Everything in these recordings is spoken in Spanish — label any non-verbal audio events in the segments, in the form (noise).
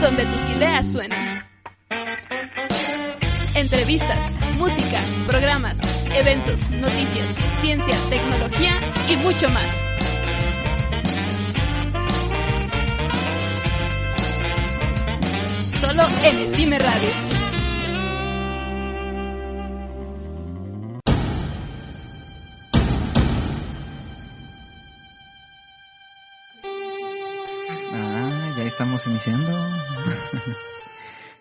Donde tus ideas suenan. Entrevistas, música, programas, eventos, noticias, ciencia, tecnología y mucho más. Solo en Esime Radio. Estamos iniciando.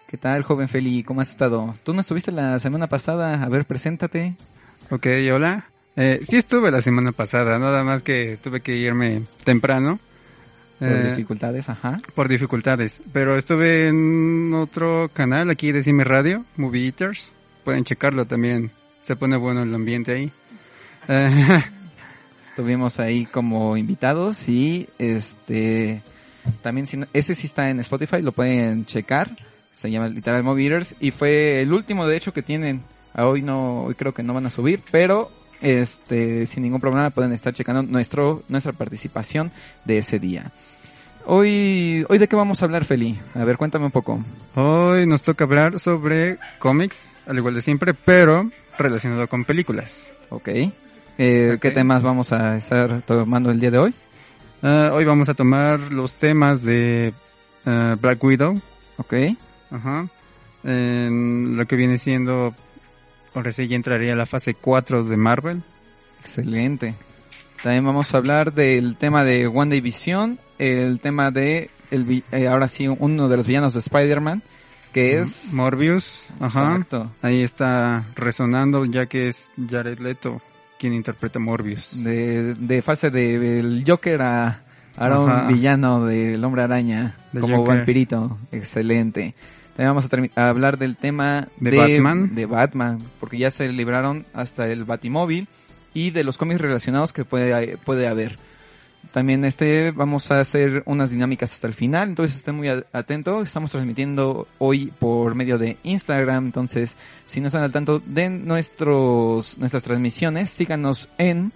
¿Qué tal, joven Feli? ¿Cómo has estado? Tú no estuviste la semana pasada. A ver, preséntate. Ok, hola. Eh, sí estuve la semana pasada, nada más que tuve que irme temprano. Por eh, dificultades, ajá. por dificultades. Pero estuve en otro canal aquí de Cime Radio, Movie Eaters. Pueden checarlo también. Se pone bueno el ambiente ahí. Eh, (laughs) Estuvimos ahí como invitados y este también si no- ese sí está en Spotify, lo pueden checar. Se llama literal Movie Eaters y fue el último de hecho que tienen. Hoy no, hoy creo que no van a subir, pero este sin ningún problema pueden estar checando nuestro nuestra participación de ese día. Hoy hoy de qué vamos a hablar, Feli? A ver, cuéntame un poco. hoy nos toca hablar sobre cómics, al igual de siempre, pero relacionado con películas. Ok. Eh, Ok. ¿Qué temas vamos a estar tomando el día de hoy? Ah, hoy vamos a tomar los temas de ah, Black Widow, Ok. Ajá. En lo que viene siendo, ahora sí ya entraría la fase 4 de Marvel. Excelente. También vamos a hablar del tema de WandaVision, el tema de, el, eh, ahora sí, uno de los villanos de Spider-Man, que es... Morbius. Ajá. Exacto. Ahí está resonando ya que es Jared Leto quien interpreta Morbius. De, de fase del Joker a, ahora un villano del Hombre Araña, De como Joker. vampirito. Excelente. También vamos a, a hablar del tema ¿De Batman? De Batman, porque ya se libraron hasta el Batimóvil y de los cómics relacionados que puede, puede haber. También este vamos a hacer unas dinámicas hasta el final, entonces estén muy atentos. Estamos transmitiendo hoy por medio de Instagram, entonces si no están al tanto de nuestros nuestras transmisiones, síganos en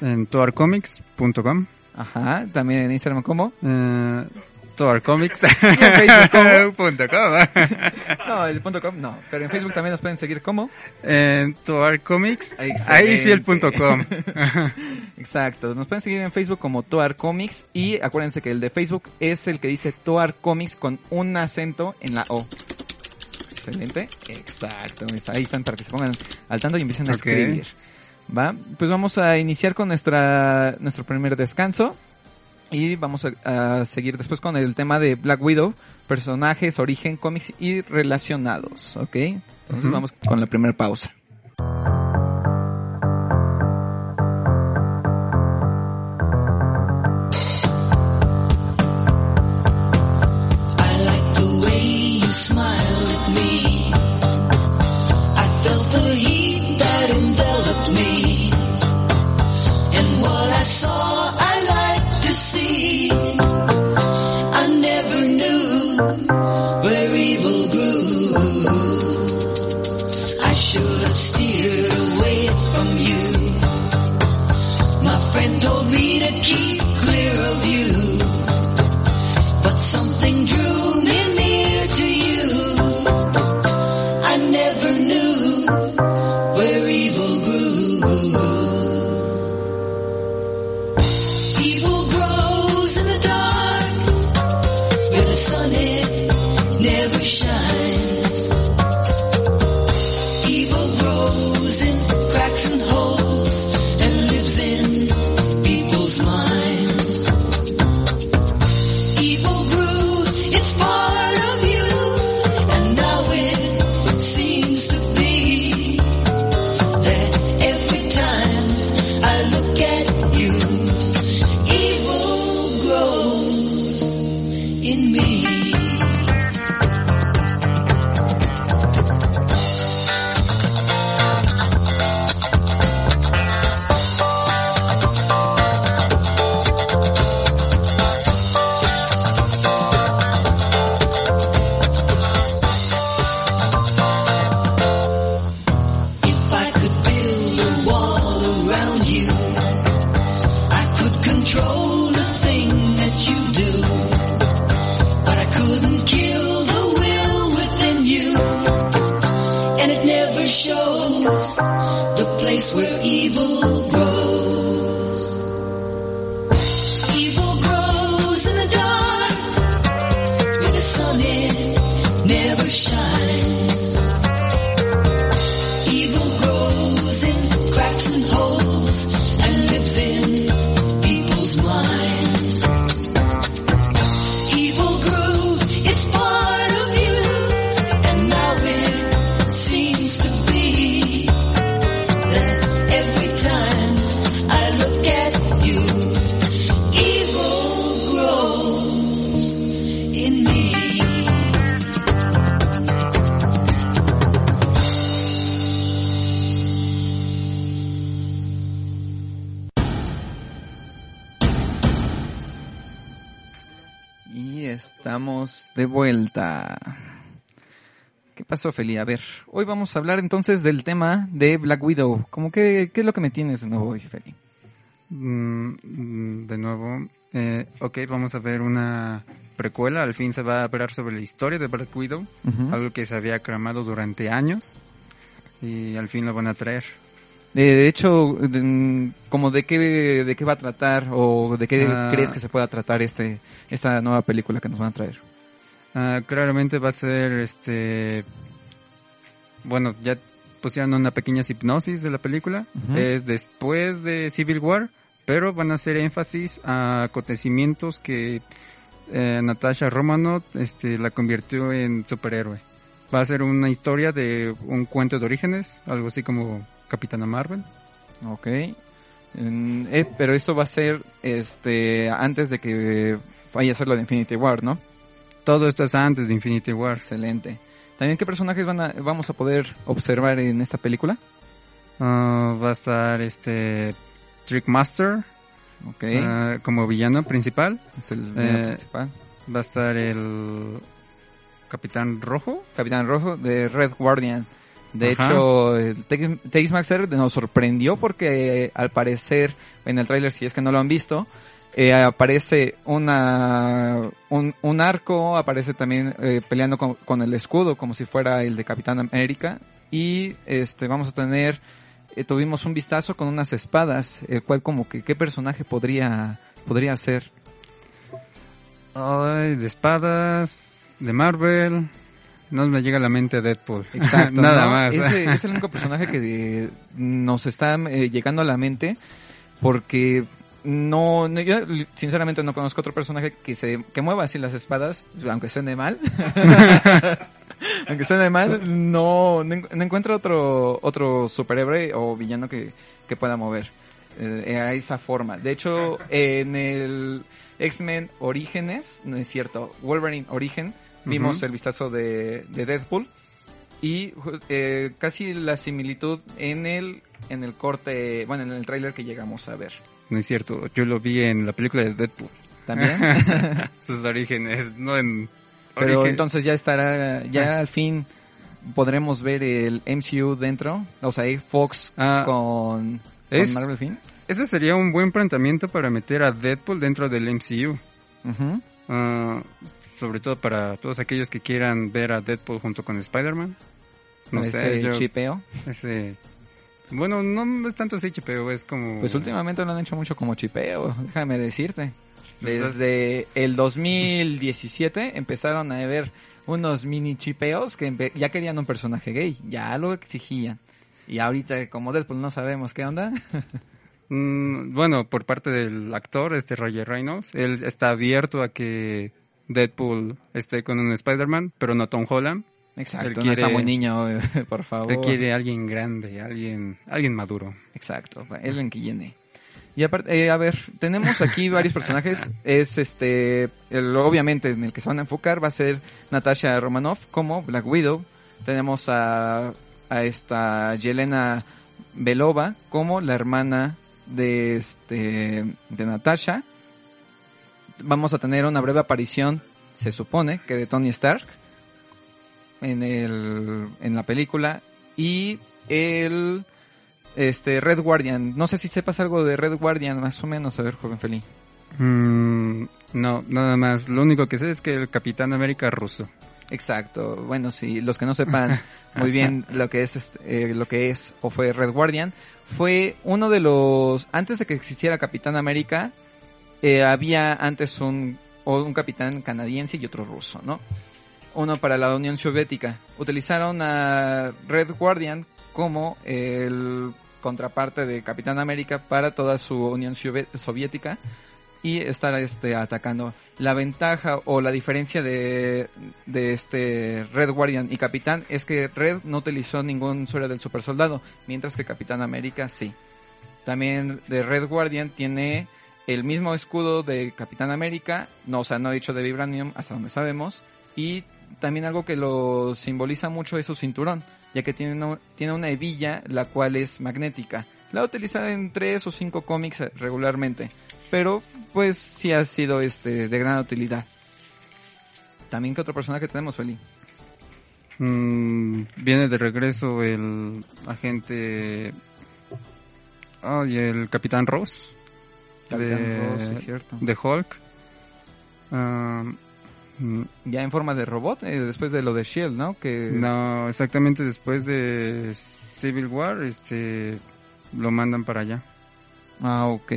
En toarcomics.com. ajá, también en Instagram como Eh, toarcomics. (laughs) Facebook ¿cómo? (laughs) punto com. (laughs) no, el punto com no, pero en Facebook también nos pueden seguir como En toarcomics. Excelente. Ahí sí el punto com. Exacto, nos pueden seguir en Facebook como Toar Comics y acuérdense que el de Facebook es el que dice Toar Comics con un acento en la O. Excelente, exacto, ahí están para que se pongan al tanto y empiecen a escribir. Va, pues vamos a iniciar con nuestra nuestro primer descanso y vamos a, a seguir después con el tema de Black Widow, personajes, origen, cómics y relacionados, ¿ok? Entonces vamos con la primera pausa. De vuelta. ¿Qué pasó, Feli? A ver, hoy vamos a hablar entonces del tema de Black Widow. ¿Cómo que, ¿Qué es lo que me tienes de nuevo hoy, Feli? Mm, mm, de nuevo, eh, ok, vamos a ver una precuela. Al fin se va a hablar sobre la historia de Black Widow, algo que se había cramado durante años. Y al fin lo van a traer. De, de hecho, de- mm, como de qué, de qué va a tratar o de qué Ah. crees que se pueda tratar este, esta nueva película que nos van a traer. Ah, claramente va a ser este. Bueno, ya pusieron una pequeña hipnosis de la película. Es después de Civil War, pero van a hacer énfasis a acontecimientos que eh, Natasha Romanoff este, la convirtió en superhéroe. Va a ser una historia de un cuento de orígenes, algo así como Capitana Marvel. Ok. Eh, pero esto va a ser este antes de que vaya a ser lo de Infinity War, ¿no? Todo esto es antes de Infinity War. Excelente. También, ¿qué personajes van a, vamos a poder observar en esta película? Ah, va a estar este Trickmaster Ok. ah, como villano principal. es el villano eh, principal. Va a estar el Capitán Rojo. Capitán Rojo de Red Guardian. De Ajá. hecho, Tex- Taskmaster nos sorprendió porque eh, al parecer en el tráiler, si es que no lo han visto, eh, aparece una un, un arco, aparece también eh, peleando con, con el escudo como si fuera el de Capitán América y este vamos a tener eh, tuvimos un vistazo con unas espadas, el cual como que qué personaje podría podría ser. Ay, de espadas, de Marvel. No me llega a la mente Deadpool. (laughs) Exacto. Nada ¿no? más. Ese (laughs) es el único personaje que eh, nos está eh, llegando a la mente porque no, no- yo sinceramente no conozco otro personaje que se que mueva así las espadas, aunque suene mal. (laughs) aunque suene mal, no, no, en- no encuentro otro otro superhéroe o villano que, que pueda mover eh, a esa forma. De hecho, en el X-Men Orígenes, no es cierto, Wolverine Origen, vimos el vistazo de, de Deadpool y eh, casi la similitud en el en el corte, bueno, en el tráiler que llegamos a ver. No es cierto, yo lo vi en la película de Deadpool. También. (laughs) (laughs) Sus orígenes, no en... Pero origen- entonces ya estará, ya al fin podremos ver el MCU dentro, o sea, Fox Ah, con, con es- Marvel fin. Ese sería un buen planteamiento para meter a Deadpool dentro del MCU. Ujú. Ah, sobre todo para todos aquellos que quieran ver a Deadpool junto con Spider-Man. No Ese sé, yo... chipeo. Ese... Bueno, no es tanto ese chipeo, es como... Pues últimamente lo han hecho mucho como chipeo, déjame decirte. Es- Desde el 2017 empezaron a ver unos mini chipeos que ya querían un personaje gay, ya lo exigían. Y ahorita como Deadpool no sabemos qué onda. (laughs) Mm, bueno, por parte del actor, este Roger Reynolds, él está abierto a que Deadpool esté con un Spider-Man, pero no Tom Holland. Exacto, Él no está muy niño, (laughs) por favor. Él quiere alguien grande, alguien, alguien maduro. Exacto, es el que llene. Y aparte, eh, a ver, tenemos aquí (laughs) varios personajes. Es este, el, obviamente en el que se van a enfocar va a ser Natasha Romanoff como Black Widow. Tenemos a, a esta Yelena Belova como la hermana de este, de Natasha. Vamos a tener una breve aparición, se supone, que de Tony Stark en el, en la película. Y el, este, Red Guardian. No sé si sepas algo de Red Guardian, más o menos, a ver, joven Feli. Mm, no, nada más. Lo único que sé es que el Capitán América ruso. Exacto. Bueno, sí, los que no sepan (laughs) muy bien lo que es este, eh, lo que es o fue Red Guardian, fue uno de los antes de que existiera Capitán América, eh, había antes un o un capitán canadiense y otro ruso, ¿no? Uno para la Unión Soviética. Utilizaron a Red Guardian como el contraparte de Capitán América para toda su Unión Sovié- Soviética y estar este atacando. La ventaja o la diferencia de, de este Red Guardian y Capitán es que Red no utilizó ningún suero del super soldado, mientras que Capitán América sí. También de Red Guardian tiene el mismo escudo de Capitán América, no, o sea, no hecho de vibranium, hasta donde sabemos, y también algo que lo simboliza mucho es su cinturón, ya que tiene una, tiene una hebilla la cual es magnética. La ha utilizado en tres o cinco cómics eh, regularmente, pero pues sí ha sido este de gran utilidad. También que otro personaje tenemos, Feli. Mm, viene de regreso el agente... Ay, el Capitán Ross. Capitán de, Ross, sí, cierto. de Hulk. Ah, Ya en forma de robot, eh, después de lo de Shield, ¿no? Que no, exactamente después de Civil War, este, lo mandan para allá. Ah, ok.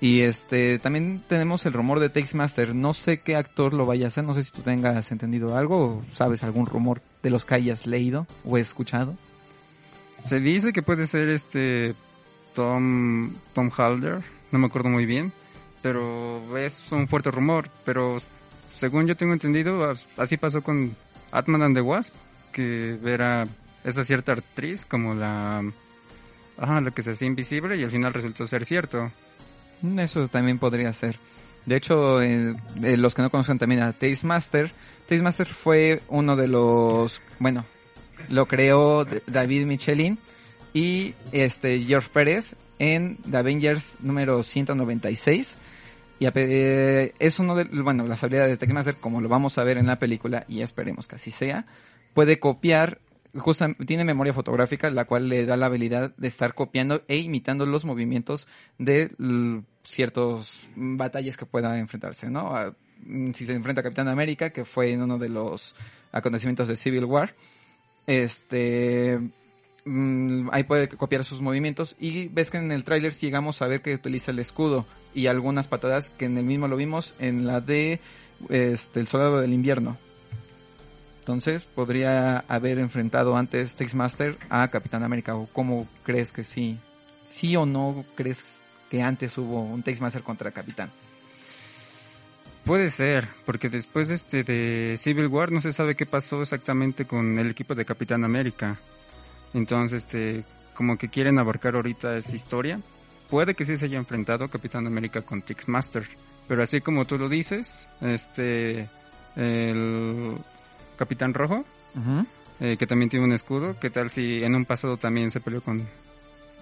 Y este, también tenemos el rumor de Taxmaster. No sé qué actor lo vaya a hacer. No sé si tú tengas entendido algo o sabes algún rumor de los que hayas leído o escuchado. Se dice que puede ser este Tom Tom Halder, no me acuerdo muy bien, pero es un fuerte rumor, pero según yo tengo entendido, as- así pasó con Atman and the Wasp, que era esa cierta actriz como la ajá, la que se hacía invisible y al final resultó ser cierto. Mm, Eso también podría ser. De hecho, los que no conocen también a Tastemaster, Tastemaster fue uno de los, bueno, lo creó David Michelin y este George Pérez en The Avengers número 196. Y a eh, es uno de, bueno, las habilidades de Tastemaster, como lo vamos a ver en la película, y esperemos que así sea, puede copiar, justa- tiene memoria fotográfica, la cual le da la habilidad de estar copiando e imitando los movimientos de mm, batallas que pueda enfrentarse, ¿no? Mm, si se enfrenta a Capitán América, que fue en uno de los acontecimientos de Civil War, este mm, ahí puede copiar sus movimientos y ves que en el tráiler llegamos a ver que utiliza el escudo y algunas patadas que en el mismo lo vimos en la de este el soldado del invierno. Entonces, podría haber enfrentado antes Taxmaster a Capitán América o cómo crees que sí? ¿Sí o no crees que antes hubo un Taxmaster contra Capitán? Puede ser, porque después este de Civil War no se sabe qué pasó exactamente con el equipo de Capitán América. Entonces, este, como que quieren abarcar ahorita esa historia. Puede que sí se haya enfrentado Capitán América con Master, pero así como tú lo dices, este, el Capitán Rojo, eh, que también tiene un escudo, ¿qué tal si en un pasado también se peleó con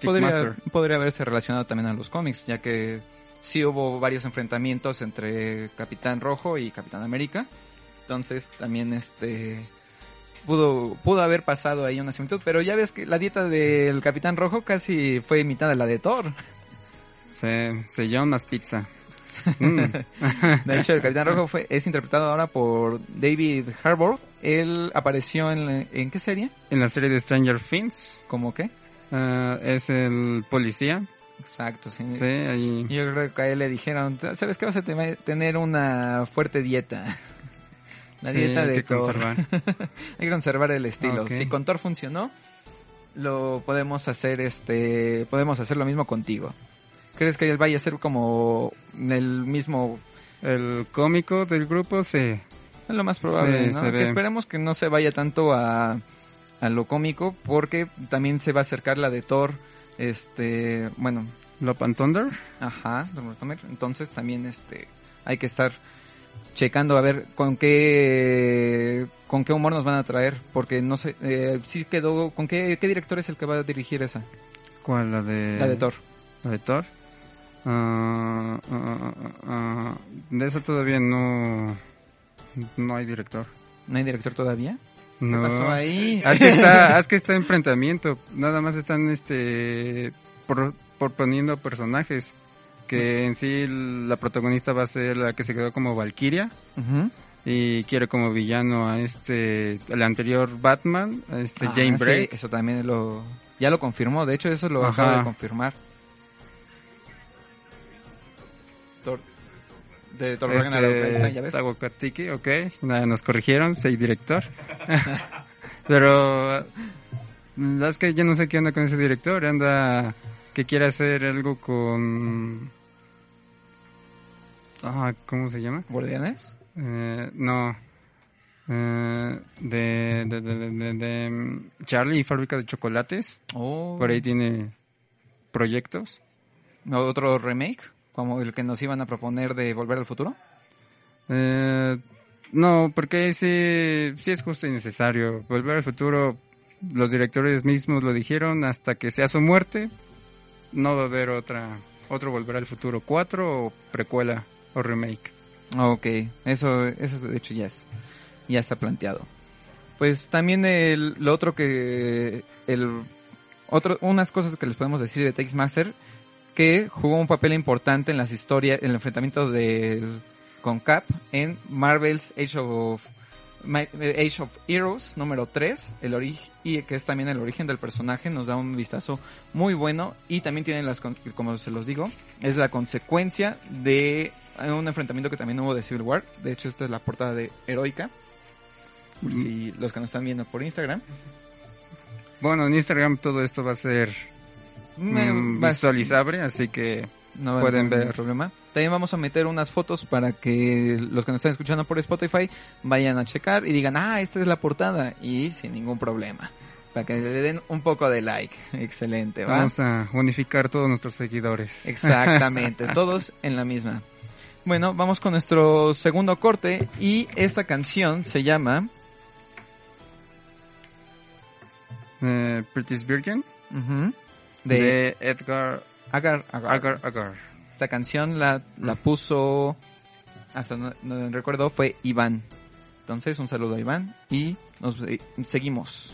Podría, podría haberse relacionado también a los cómics, ya que sí hubo varios enfrentamientos entre Capitán Rojo y Capitán América. Entonces también este pudo pudo haber pasado ahí una similitud, pero ya ves que la dieta del Capitán Rojo casi fue imitada a la de Thor. Se, se llama más pizza. (laughs) Mm. De hecho, el Capitán Rojo fue es interpretado ahora por David Harbour. Él apareció en en qué serie? En la serie de Stranger Things, ¿Cómo qué? ah, es el policía. Exacto, sí. Sí, ahí. Yo creo que a él le dijeron, ¿sabes qué? Vas a te- tener una fuerte dieta. (laughs) La Sí, dieta hay de que Thor. conservar. (laughs) hay que conservar el estilo. Si con Thor funcionó, lo podemos hacer este, podemos hacer lo mismo contigo. ¿Crees que él vaya a ser como el mismo? El cómico del grupo se... Es lo más probable, Sí, Que esperemos que no se vaya tanto a, a lo cómico, porque también se va a acercar la de Thor, este, bueno, Love and Thunder. Ajá. Entonces también este hay que estar checando a ver con qué con qué humor nos van a traer, porque no sé, eh, sí quedó con qué qué director es el que va a dirigir esa, ¿Cuál? La de... la de Thor. La de Thor. Ah, ah, de esa todavía no... No hay director. ¿No hay director todavía? No. ¿Qué pasó ahí? Es que está, (laughs) es que está enfrentamiento. Nada más están este por, proponiendo personajes. Que en sí la protagonista va a ser la que se quedó como Valkyria. Y quiere como villano a este, el anterior Batman, a este Ah, Jane sí, eso también lo... Ya lo confirmó, de hecho eso lo Ajá. acaba de confirmar. De Ragnarok, ahí está, ya ves. Ok, nada, nos corrigieron, soy director. (laughs) Pero la es que yo no sé qué anda con ese director, anda que quiere hacer algo con... Ah, ¿cómo se llama? ¿Guardianes? Eh, no. Eh, de, de, de, de- de- de, mm, Charlie y Fábrica de Chocolates. Oh. Por ahí tiene proyectos. ¿Otro remake? Como el que nos iban a proponer de Volver al Futuro. Eh, no, porque sí, sí es justo y necesario. Volver al futuro, los directores mismos lo dijeron, hasta que sea su muerte, no va a haber otra, otro Volver al futuro 4 o precuela o remake. Ok, eso, eso de hecho ya es, ya está planteado. Pues también el, lo otro que, el, otro, unas cosas que les podemos decir de Takes Master, que jugó un papel importante en las historias, en el enfrentamiento del, con Cap en Marvel's Age of, Ma- Age of Heroes número 3, el y que es también el origen del personaje, nos da un vistazo muy bueno y también tiene las, como se los digo, es la consecuencia de un enfrentamiento que también hubo de Civil War. De hecho, esta es la portada de Heroica. Por si los que nos están viendo por Instagram. Bueno, en Instagram todo esto va a ser mm, visualizable, así que no pueden ver. problema. También vamos a meter unas fotos para que los que nos están escuchando por Spotify vayan a checar y digan, ah, esta es la portada. Y sin ningún problema. Para que le den un poco de like. (laughs) Excelente, ¿va? vamos a unificar todos nuestros seguidores. (laughs) Exactamente, todos en la misma. Bueno, vamos con nuestro segundo corte y esta canción se llama Eh, British Virgin ujú, de, de, Edgar Agar, Agar. Agar Agar. Esta canción la, la puso, hasta no, no recuerdo, fue Iván. Entonces, un saludo a Iván y nos eh, seguimos.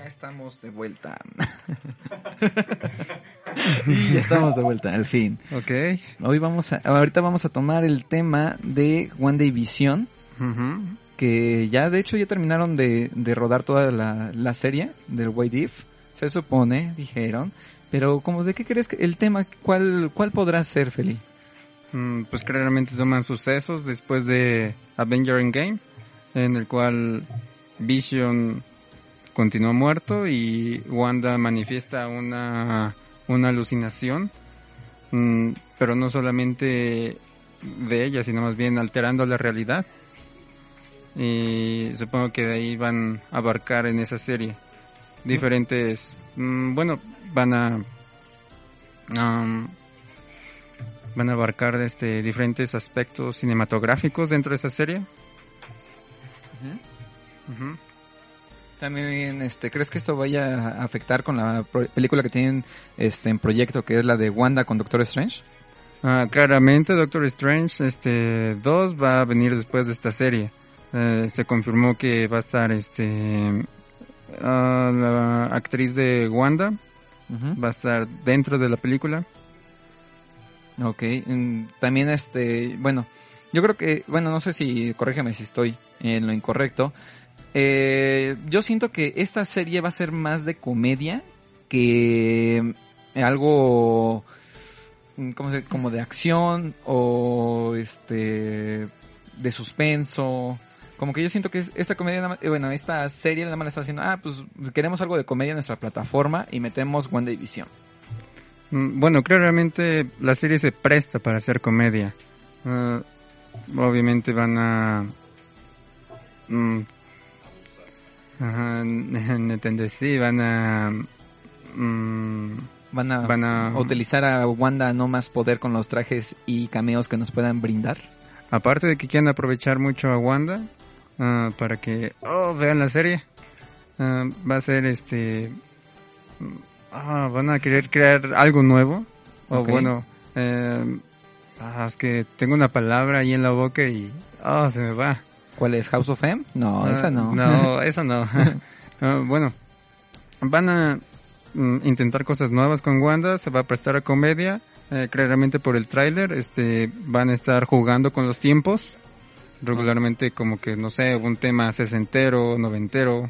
Ya estamos de vuelta. (laughs) ya estamos de vuelta, al fin. Ok. Hoy vamos a, ahorita vamos a tomar el tema de One Day Vision, que ya de hecho ya terminaron de, de rodar toda la, la serie del White If, se supone, dijeron. Pero como de qué crees que el tema, cuál, cuál podrá ser, Feli? Mm, pues claramente toman sucesos después de Avenger Endgame, en el cual Vision continúa muerto y Wanda manifiesta una, una alucinación, mm, pero no solamente de ella, sino más bien alterando la realidad. Y supongo que de ahí van a abarcar en esa serie diferentes, mm, bueno, van a um, van a abarcar este diferentes aspectos cinematográficos dentro de esa serie. También, este, ¿crees que esto vaya a afectar con la película que tienen este, en proyecto, que es la de Wanda con Doctor Strange? Ah, claramente Doctor Strange este 2 va a venir después de esta serie. Eh, se confirmó que va a estar este ah, la actriz de Wanda va a estar dentro de la película. Ok, mm, también este, bueno, yo creo que, bueno, no sé si, corrígeme si estoy en lo incorrecto. Eh, yo siento que esta serie va a ser más de comedia que algo, mm, ¿cómo se, como de acción o este, de suspenso. Como que yo siento que es- esta comedia, eh, bueno, esta serie nada más le está haciendo, ah, pues queremos algo de comedia en nuestra plataforma y metemos One Division. Mm, Bueno, claramente la serie se presta para hacer comedia. Ah, obviamente van a... mm, ajá, (laughs) ¿entendés? Sí, van a... mm, Van a, Van a- utilizar a Wanda no más poder con los trajes y cameos que nos puedan brindar. aparte de que quieren aprovechar mucho a Wanda ah, para que oh, vean la serie, ah, va a ser este... mm, ah, van a querer crear algo nuevo. O bueno, eh, es que tengo una palabra ahí en la boca y... Oh, se me va. ¿Cuál es House of M? No, Ah, esa no. No, esa no. (laughs) (laughs) Ah, bueno, van a mm, intentar cosas nuevas con Wanda, se va a prestar a comedia. eh, claramente por el tráiler, este, van a estar jugando con los tiempos. Regularmente como que, no sé, un tema sesentero, noventero.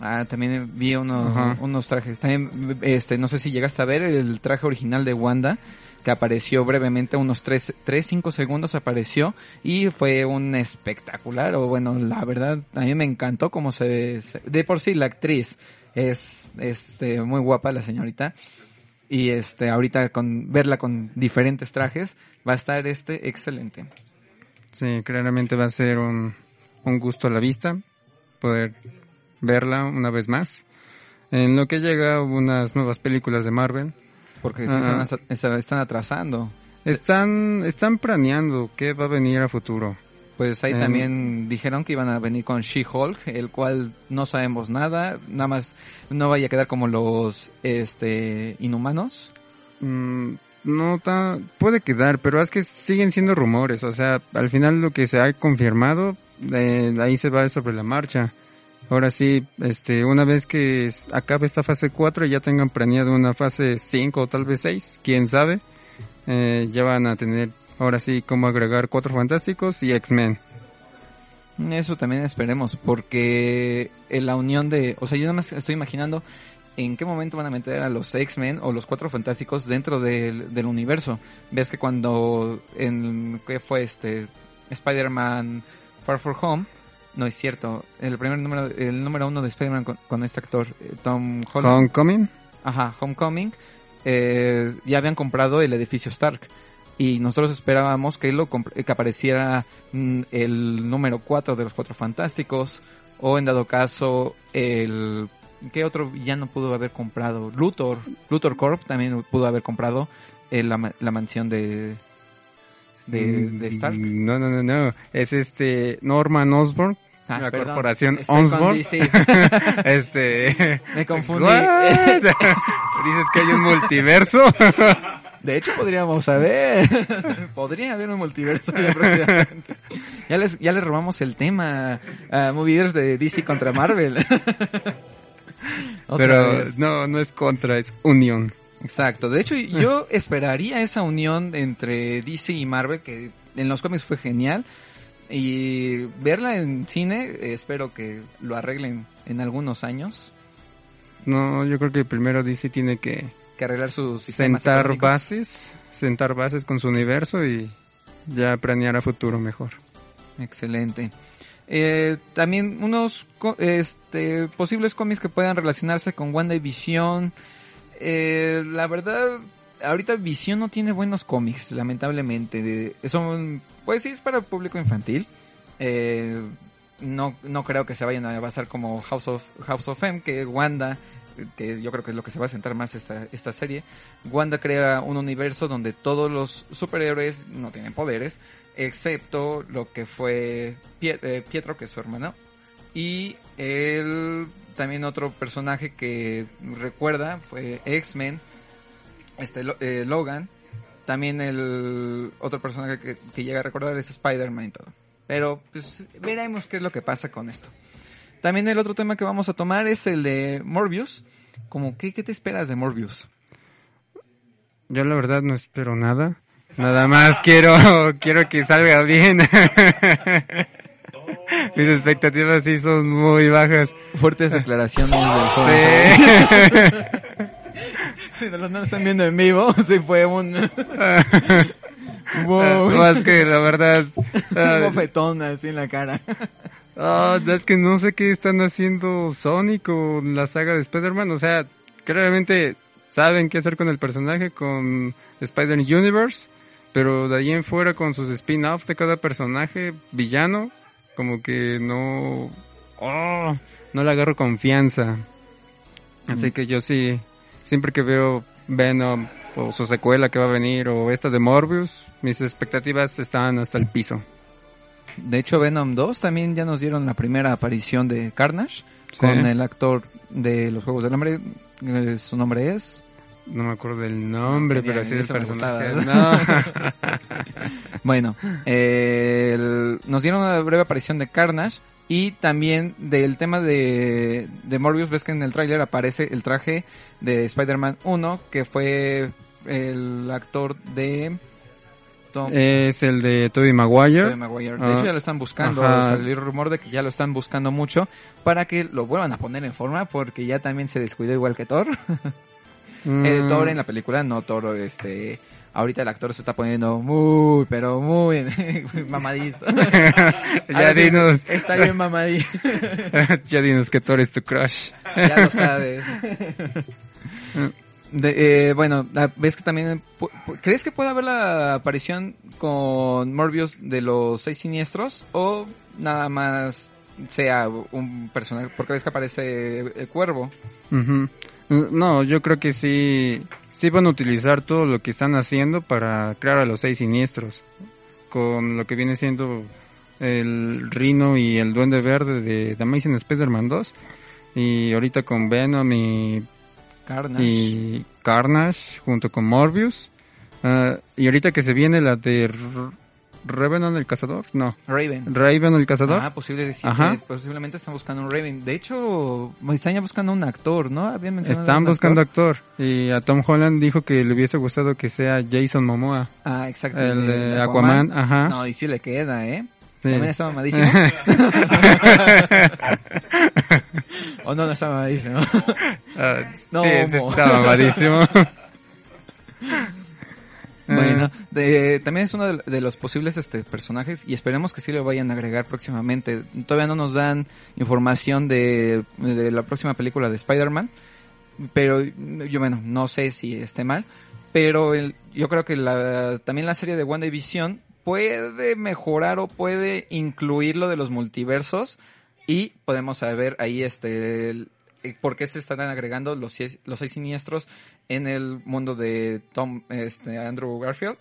Ah, también vi unos, Ajá. unos trajes. También, este, no sé si llegaste a ver el traje original de Wanda, que apareció brevemente, unos 3, 5 segundos apareció, y fue un espectacular, o bueno, la verdad, a mí me encantó cómo se, se- de por sí la actriz es, este, muy guapa la señorita, y este, ahorita con, verla con diferentes trajes, va a estar este excelente. Sí, claramente va a ser un, un gusto a la vista poder verla una vez más. En lo que llega unas nuevas películas de Marvel. Porque sí están- están atrasando. Están, están planeando qué va a venir a futuro. Pues ahí Em, también dijeron que iban a venir con She-Hulk, el cual no sabemos nada, nada más no vaya a quedar como los este inhumanos. Mm, no tan, puede quedar, pero es que siguen siendo rumores. O sea, al final lo que se ha confirmado, eh, ahí se va sobre la marcha. Ahora sí, este, una vez que acabe esta fase 4 y ya tengan planeado una fase 5 o tal vez 6, quién sabe, eh, ya van a tener ahora sí cómo agregar Cuatro Fantásticos y X-Men. Eso también esperemos, porque en la unión de, o sea, yo nada más estoy imaginando en qué momento van a meter a los X-Men o los Cuatro Fantásticos dentro del, del universo. Ves que cuando en qué fue este Spider-Man Far From Home, no es cierto, el primer número, el número uno de Spider-Man con, con este actor eh, Tom Holland. Homecoming. Ajá, Homecoming, eh, ya habían comprado el edificio Stark. Y nosotros esperábamos que, lo que apareciera mm, el número 4 de los Cuatro Fantásticos. O en dado caso, el... ¿Qué otro villano pudo haber comprado? Luthor. Luthor Corp también pudo haber comprado eh, la, la mansión de... De, de Stark. Mm, No, no, no, no. Es este Norman Osborn. Ah, la perdón. corporación Osborn. (laughs) Este. (laughs) Me confundí. (laughs) Dices que hay un multiverso. De hecho, podríamos saber. Podría haber un multiverso ya les, ya les robamos el tema a de DC contra Marvel. Pero vez. no, no es contra, es unión. Exacto. De hecho, yo (laughs) esperaría esa unión entre DC y Marvel, que en los cómics fue genial. Y verla en cine, espero que lo arreglen en algunos años. No, yo creo que primero DC tiene que Que arreglar sus sentar económicos. bases, sentar bases con su universo y ya planear a futuro mejor. Excelente. Eh, también unos este, posibles cómics que puedan relacionarse con WandaVision. Eh, la verdad, ahorita Vision no tiene buenos cómics, lamentablemente. Son, pues sí, es para el público infantil. Eh, no, no creo que se vayan a basar como House of, House of M, que Wanda, que yo creo que es lo que se va a centrar más esta, esta serie. Wanda crea un universo donde todos los superhéroes no tienen poderes, excepto lo que fue eh, Pietro, que es su hermano, y él, también otro personaje que recuerda fue X-Men, este eh, Logan, también el otro personaje que, que llega a recordar es Spider-Man y todo. Pero pues veremos qué es lo que pasa con esto. También el otro tema que vamos a tomar es el de Morbius. Como, ¿qué, qué te esperas de Morbius? Yo la verdad no espero nada. Nada más quiero, (laughs) quiero que salga bien. (laughs) (laughs) Mis expectativas sí son muy bajas. Fuertes declaraciones del joven. Sí. (laughs) Si no lo están viendo en vivo, (laughs) sí fue un... wow. Más que la verdad. un ah, bofetón así en la cara. ah, es que no sé qué están haciendo Sony con la saga de Spider-Man. O sea, claramente saben qué hacer con el personaje, con Spider-Universe. Pero de ahí en fuera con sus spin-offs de cada personaje villano, como que no... oh, no le agarro confianza. Así que yo sí, siempre que veo Venom o su secuela que va a venir o esta de Morbius, mis expectativas están hasta el piso. De hecho, Venom 2 también ya nos dieron la primera aparición de Carnage con el actor de los Juegos del Hambre. eh, su nombre es... No me acuerdo del nombre, pero sí del personaje. No. (laughs) Bueno, eh, el- nos dieron una breve aparición de Carnage y también del tema de, de Morbius. Ves que en el tráiler aparece el traje de Spider-Man 1, que fue el actor de Tom es el de Tobey Maguire. Tobey Maguire. De Ah, hecho, ya lo están buscando. Salió el rumor de que ya lo están buscando mucho para que lo vuelvan a poner en forma porque ya también se descuidó igual que Thor. (laughs) Mm, El Thor en la película, no Thor, este... Ahorita el actor se está poniendo muy, pero muy (laughs) mamadista. (laughs) ya dinos, Está bien mamadista. (laughs) ya dinos que Thor es tu crush. ya lo sabes. De- eh, bueno, ves que también... ¿Crees que puede haber la aparición con Morbius de los seis siniestros? ¿O nada más sea un personaje? Porque ves que aparece el cuervo. Ujú. No, yo creo que sí, sí van a utilizar todo lo que están haciendo para crear a los seis siniestros. Con lo que viene siendo el Rino y el Duende Verde de The Amazing Spider-Man 2. Y ahorita con Venom y, Carnage. y Carnage junto con Morbius. Ah, y ahorita que se viene la de Revenant el Cazador. No, Raven. Raven el Cazador. Ah, posible decir Ajá. que posiblemente están buscando un Raven. De hecho, están ya buscando un actor, ¿no? Habían mencionado Están buscando actor. actor. Y a Tom Holland dijo que le hubiese gustado que sea Jason Momoa. Ah, exacto. El de Aquaman, ajá. No, y sí le queda, ¿eh? Sí. También está (laughs) mamadísimo. (laughs) o no, no está mamadísimo. Ah, No, sí, sí está mamadísimo. (laughs) bueno, de- también es uno de, los posibles este personajes y esperemos que sí lo vayan a agregar próximamente. Todavía no nos dan información de, la próxima película de Spider-Man, pero yo bueno, no sé si esté mal, pero el- yo creo que la, también la serie de WandaVision puede mejorar o puede incluir lo de los multiversos y podemos saber ahí este por qué se están agregando los, seis- los seis siniestros en el mundo de Tom este Andrew Garfield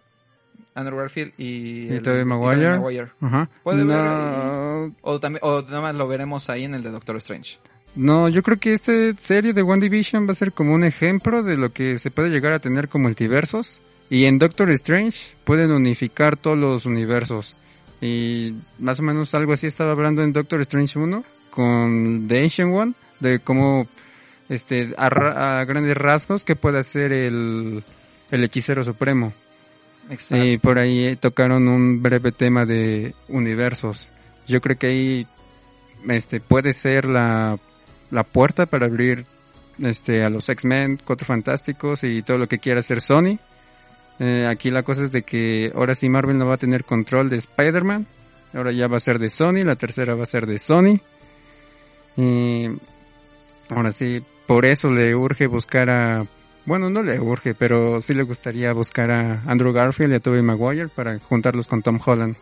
Andrew Garfield y, y el- Tobey y Maguire. Maguire. Ajá. Puede no, haber o también o nada más lo veremos ahí en el de Doctor Strange no, yo creo que esta serie de One Division va a ser como un ejemplo de lo que se puede llegar a tener como multiversos. Y en Doctor Strange pueden unificar todos los universos. Y más o menos algo así estaba hablando en Doctor Strange 1 con The Ancient One, de cómo este, a, ra- a grandes rasgos qué puede hacer el, el hechicero supremo. Exacto. Y por ahí eh, tocaron un breve tema de universos. Yo creo que ahí este puede ser la, la puerta para abrir este a los X-Men, Cuatro Fantásticos y todo lo que quiera hacer Sony. Eh, aquí la cosa es de que ahora sí Marvel no va a tener control de Spider-Man. Ahora ya va a ser de Sony, la tercera va a ser de Sony. Y ahora sí, por eso le urge buscar a bueno, no le urge, pero sí le gustaría buscar a Andrew Garfield y a Tobey Maguire para juntarlos con Tom Holland.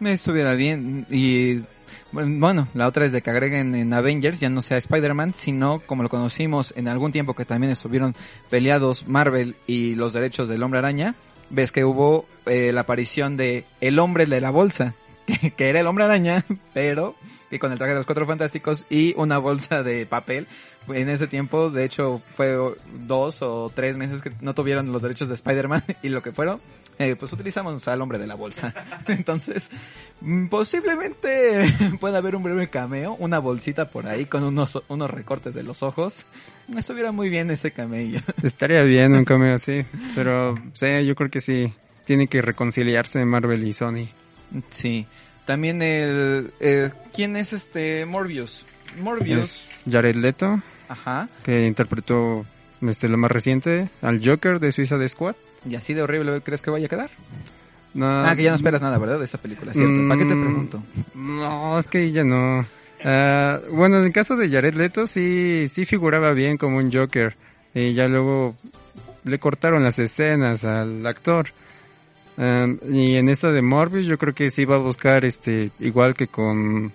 Me estuviera bien. Y bueno, la otra es de que agreguen en Avengers ya no sea Spider-Man, sino como lo conocimos en algún tiempo que también estuvieron peleados Marvel y los derechos del hombre araña. Ves que hubo eh, la aparición de el hombre de la bolsa, que, (laughs) que era el hombre araña, (laughs) pero que con el traje de los cuatro fantásticos y una bolsa de papel. En ese tiempo, de hecho, fue dos o tres meses que no tuvieron los derechos de Spider-Man (laughs) y lo que fueron, eh, pues utilizamos al hombre de la bolsa. (laughs) Entonces, mm, posiblemente (laughs) pueda haber un breve cameo, una bolsita por ahí con unos, unos recortes de los ojos. Estuviera muy bien ese camello. Estaría bien un cameo así, pero sí, yo creo que sí. Tiene que reconciliarse Marvel y Sony. Sí. También el... eh, ¿Quién es este Morbius? Morbius. Es Jared Leto, Ajá. que interpretó este, lo más reciente, al Joker de Suiza de Squad. ¿Y así de horrible crees que vaya a quedar? No, Ah, que ya no esperas nada, ¿verdad? De esa película, ¿cierto? ¿Para qué te Mm, pregunto? No, es que ya no. Ah, bueno, en el caso de Jared Leto sí, sí figuraba bien como un Joker. Y ya luego le cortaron las escenas al actor. Ah, y en esta de Morbius yo creo que sí va a buscar este, igual que con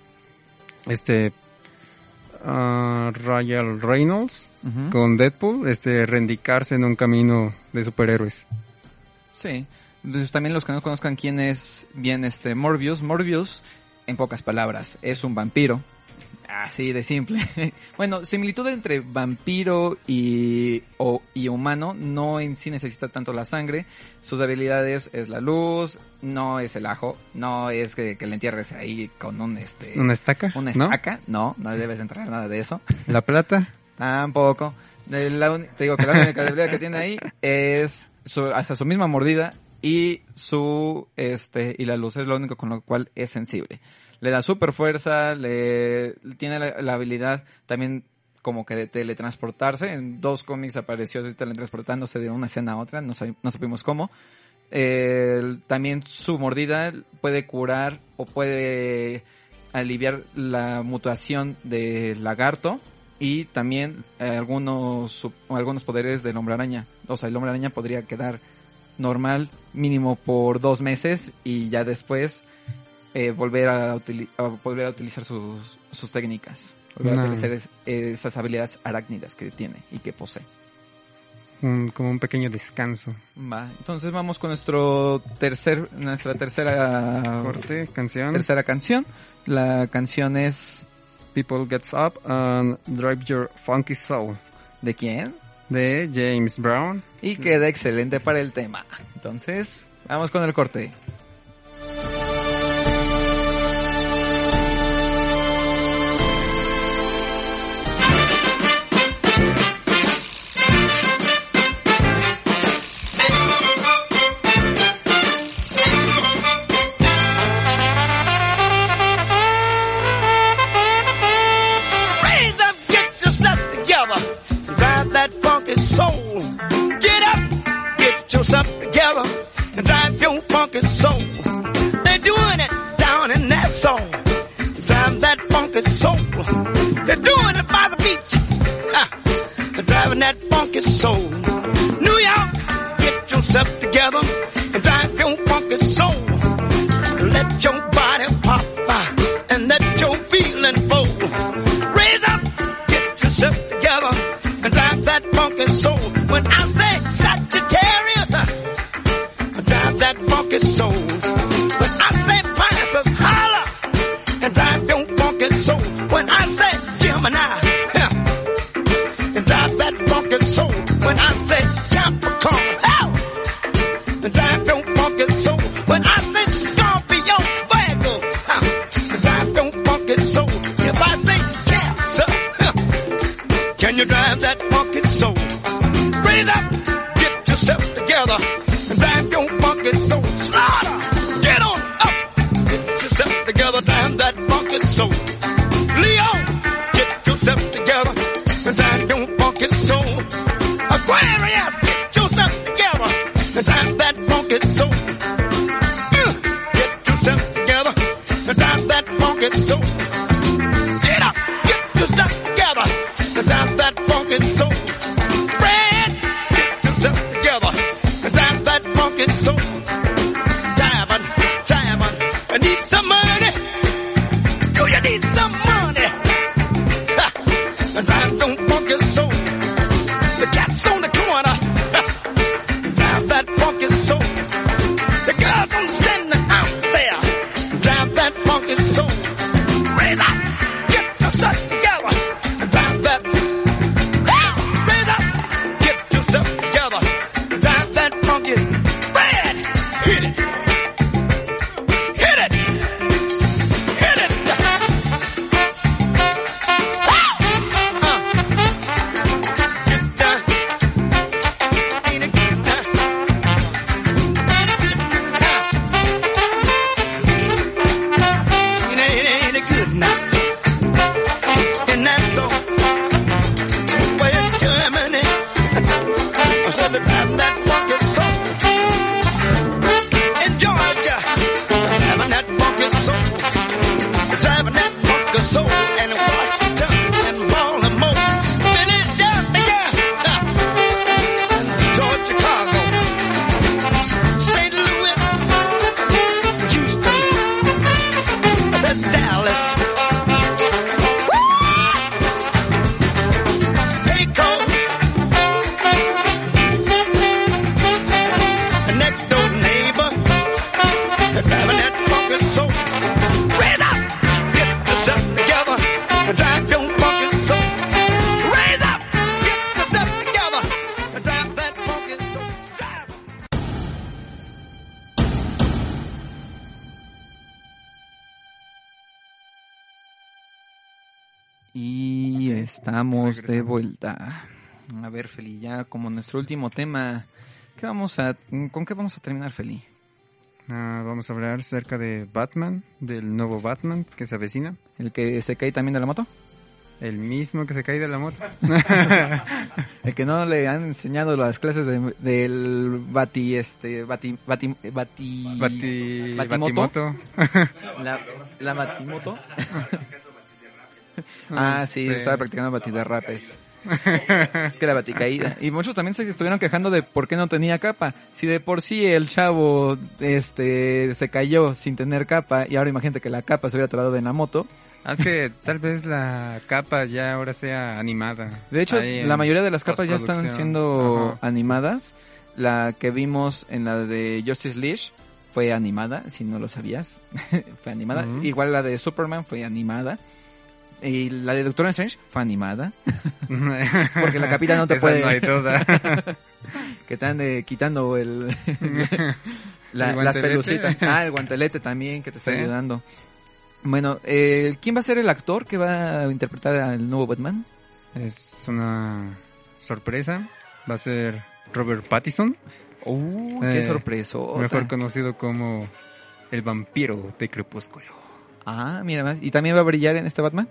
este ah, Ryan Reynolds, con Deadpool, este, reindicarse en un camino de superhéroes. Sí. Entonces, también los que no conozcan quién es bien este Morbius. Morbius, en pocas palabras, es un vampiro. Así de simple. (laughs) bueno, similitud entre vampiro y, o- y humano. No en sí necesita tanto la sangre. Sus habilidades es la luz, no es el ajo, no es que, que le entierres ahí con un este ¿Una estaca? una ¿no? estaca. No, no debes entrar nada de eso. (laughs) ¿La plata? Tampoco. La te digo que la única debilidad que tiene ahí es su, hasta su misma mordida y su este y la luz es lo único con lo cual es sensible. Le da super fuerza, le tiene la, la habilidad también como que de teletransportarse. En dos cómics apareció teletransportándose de una escena a otra, no, no supimos cómo. También su mordida puede curar o puede aliviar la mutación del lagarto y también algunos algunos poderes del hombre araña. O sea, el hombre araña podría quedar normal mínimo por dos meses y ya después eh, volver a, volver a utilizar sus, sus técnicas. Volver a utilizar es- esas habilidades arácnidas que tiene y que posee. Un- como un pequeño descanso. Va, entonces vamos con nuestro tercer, nuestra tercera Corte, canción. tercera canción. La canción es People Gets Up and Drive Your Funky Soul ¿de quién? de James Brown. Y queda excelente para el tema. Entonces, vamos con el corte. Can you drive that funky soul. Raise up, get yourself together, and drive your funky soul. Slaughter, de vuelta. A ver, Feli, ya como nuestro último tema, ¿qué vamos a, ¿con qué vamos a terminar, Feli? Ah, vamos a hablar acerca de Batman, del nuevo Batman que se avecina. ¿El que se cae también de la moto? El mismo que se cae de la moto. (laughs) El que no le han enseñado las clases de- del bati, este, bati, bati, bati, Bati, batimoto. Batimoto. La, la batimoto. (laughs) ah, sí, Sí. estaba practicando batiderrapes. (laughs) Es que la baticaída. Y muchos también se estuvieron quejando de por qué no tenía capa. Si de por sí el chavo este se cayó sin tener capa y ahora imagínate que la capa se hubiera atorado en la moto. Ah, es que tal vez la capa ya ahora sea animada. De hecho, Ahí la mayoría de las capas ya están siendo Ajá. animadas. La que vimos en la de Justice League fue animada, si no lo sabías. (laughs) fue animada. Igual la de Superman fue animada. Y la de Doctor Strange fue animada. (laughs) Porque la capita no te puede- no hay duda. (laughs) que están eh, quitando el, (laughs) la- ¿El las pelucitas. Ah, el guantelete también que te está Sí. ayudando. Bueno, eh, ¿quién va a ser el actor que va a interpretar al nuevo Batman? es una sorpresa. Va a ser Robert Pattinson, Uh, qué Eh, sorpresa. mejor conocido como el vampiro de Crepúsculo. Ah, mira más. ¿Y también va a brillar en este Batman?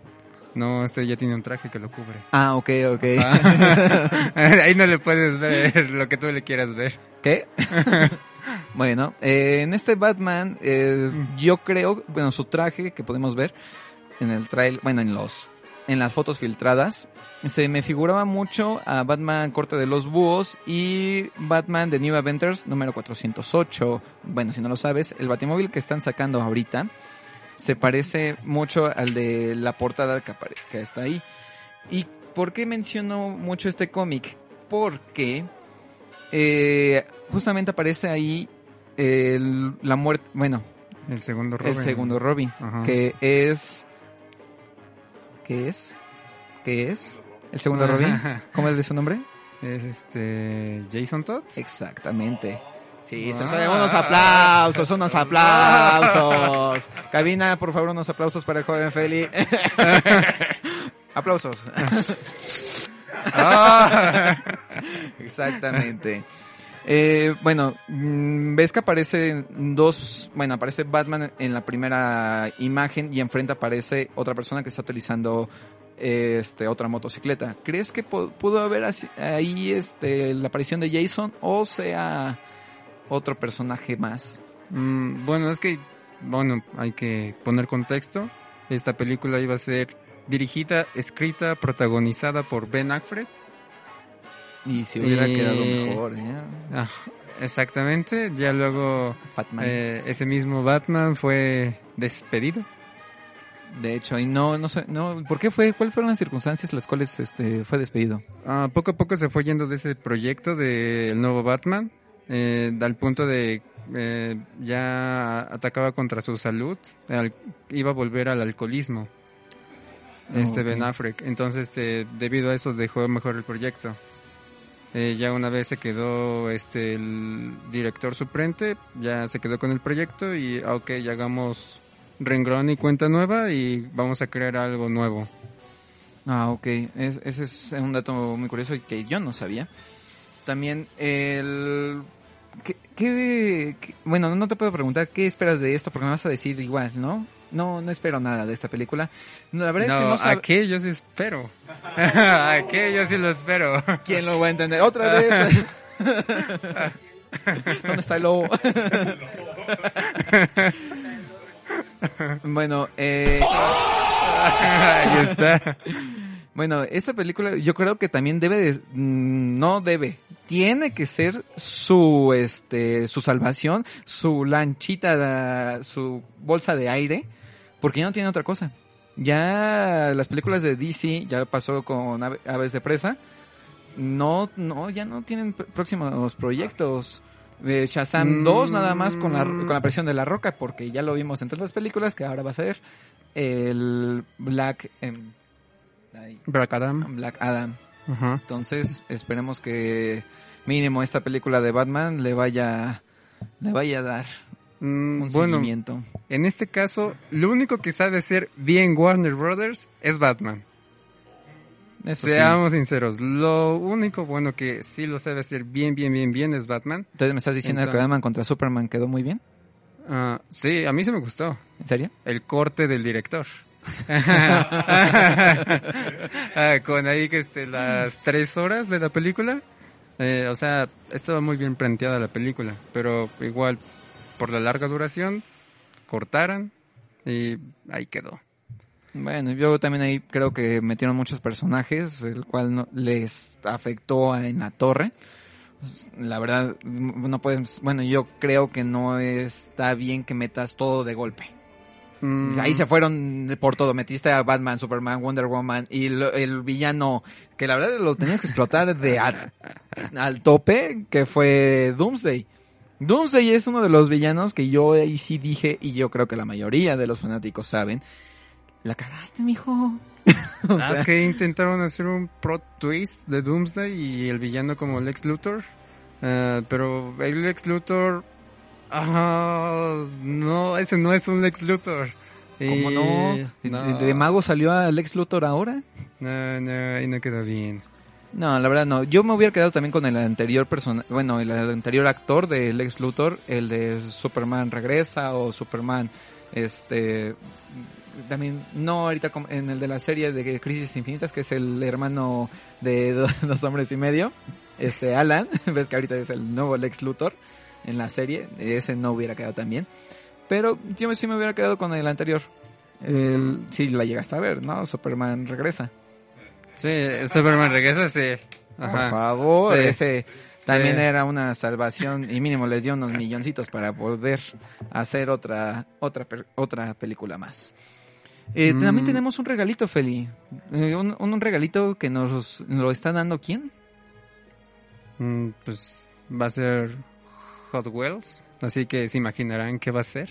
No, este ya tiene un traje que lo cubre. Ah, ok, ok. Ah. (laughs) Ahí no le puedes ver lo que tú le quieras ver. ¿Qué? (laughs) bueno, eh, en este Batman, eh, yo creo, bueno, su traje que podemos ver en el trail, bueno, en los, en las fotos filtradas, se me figuraba mucho a Batman Corte de los Búhos y Batman de New Avengers número 408. Bueno, si no lo sabes, el Batimóvil que están sacando ahorita se parece mucho al de la portada que, está ahí. ¿Y por qué menciono mucho este cómic? Porque eh, justamente aparece ahí el- la muerte, bueno, El segundo Robin. el segundo Robin, Ajá. que es... ¿Qué es? ¿Qué es? ¿El segundo (laughs) Robin? ¿Cómo es su nombre? Es este Jason Todd. Exactamente. Sí, Ah. unos aplausos, unos (laughs) aplausos. Cabina, por favor, unos aplausos para el joven Feli. (laughs) aplausos. (laughs) Ah. Exactamente. Eh, bueno, mm, ves que aparecen dos, bueno, aparece Batman en la primera imagen y enfrente aparece otra persona que está utilizando este otra motocicleta. ¿Crees que pu- pudo haber así- ahí este la aparición de Jason o sea otro personaje más? Mm, bueno, es que, bueno, hay que poner contexto. Esta película iba a ser dirigida, escrita, protagonizada por Ben Affleck. Y si hubiera Y- quedado mejor, ¿eh? Ah, exactamente. Ya luego Batman. eh, ese mismo Batman fue despedido. De hecho, y no, no sé, no, ¿por qué fue? ¿Cuáles fueron las circunstancias las cuales este fue despedido? Ah, poco a poco se fue yendo de ese proyecto del nuevo Batman, eh, al punto de eh, ya atacaba contra su salud, al- iba a volver al alcoholismo, este Ok. Ben Affleck. Entonces, este, debido a eso dejó mejor el proyecto. Eh, ya una vez se quedó este el director suplente, ya se quedó con el proyecto y ah, ok, ya hagamos renglón y cuenta nueva y vamos a crear algo nuevo. Ah, ok. Es- ese es un dato muy curioso y que yo no sabía. También el... ¿qué, qué- qué- bueno, no te puedo preguntar qué esperas de esto porque me vas a decir igual, ¿no? No, no espero nada de esta película. No, La verdad es que No, no sab- ¿a qué? Yo sí espero. (laughs) ¿A qué? Yo sí lo espero. ¿Quién lo va a entender? ¡Otra vez! (laughs) ¿Dónde está el lobo? (laughs) bueno, eh... Ahí está. Bueno, esta película yo creo que también debe de, mm, no debe, tiene que ser su, este, su salvación, su lanchita, su bolsa de aire, porque ya no tiene otra cosa. Ya las películas de DC, ya pasó con Ave- Aves de Presa, no, no, ya no tienen pr- próximos proyectos. Eh, Shazam. 2 nada más con la, con la presión de la roca, porque ya lo vimos en todas las películas, que ahora va a ser el Black... em, Black Adam. Black Adam. Entonces, esperemos que mínimo esta película de Batman le vaya le vaya a dar Mm, un bueno, seguimiento. en este caso, lo único que sabe hacer bien Warner Brothers es Batman. Eso sí. Seamos sinceros, lo único bueno que sí lo sabe hacer bien, bien, bien, bien es Batman. Entonces me estás diciendo que Batman contra Superman quedó muy bien. Ah, sí, a mí se me gustó. ¿En serio? El corte del director. Ah, con ahí que este, las tres horas de la película. Eh, o sea, estaba muy bien planteada la película, pero igual por la larga duración cortaran y ahí quedó. Bueno, yo también ahí creo que metieron muchos personajes, el cual no, les afectó en la torre. La verdad, no puedes, bueno, yo creo que no está bien que metas todo de golpe. Mm, Ahí se fueron por todo. Metiste a Batman, Superman, Wonder Woman y lo- el villano que la verdad lo tenías que explotar de a- (laughs) al tope, que fue Doomsday. Doomsday es uno de los villanos que yo ahí sí dije, y yo creo que la mayoría de los fanáticos saben, la cagaste, mijo. (laughs) O Ah, sea, es que intentaron hacer un pro twist de Doomsday y el villano como Lex Luthor. Ah, pero el Lex Luthor... Ah, no, ese no es un Lex Luthor. ¿Cómo Y- no? no. ¿De, mago salió Alex Luthor ahora? No, no, ahí no quedó bien. No, la verdad no. Yo me hubiera quedado también con el anterior persona, bueno, el anterior actor de Lex Luthor, el de Superman regresa o Superman, este, también no ahorita en el de la serie de Crisis Infinitas que es el hermano de do- (laughs) dos hombres y medio, este Alan, (laughs) ves que ahorita es el nuevo Lex Luthor en la serie, ese no hubiera quedado tan bien, pero yo sí me hubiera quedado con el anterior. El, sí la llegaste a ver, ¿no? Superman regresa. Sí, Superman regresa, sí. Por favor, Sí. ese también Sí. era una salvación y mínimo les dio unos milloncitos para poder hacer otra otra otra película más. Eh, Mm. También tenemos un regalito, Feli. Eh, un, un regalito que nos lo está dando quién? Mm, pues va a ser Hot Wheels, así que se imaginarán qué va a ser.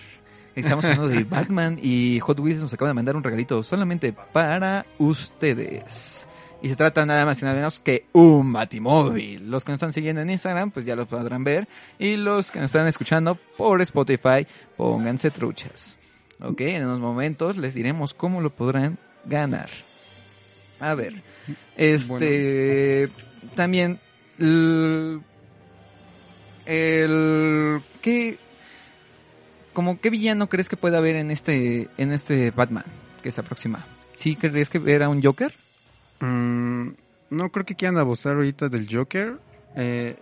Estamos hablando de (laughs) Batman y Hot Wheels nos acaba de mandar un regalito solamente para ustedes. Y se trata nada más y nada menos que un Batimóvil. Los que nos están siguiendo en Instagram, pues ya lo podrán ver. Y los que nos están escuchando por Spotify, pónganse truchas. Ok, en unos momentos les diremos cómo lo podrán ganar. A ver, este, también, el, ¿qué, como qué villano crees que puede haber en este, en este Batman que se aproxima? ¿Sí crees que era un Joker? Mm, no creo que quieran abusar ahorita del Joker. Eh,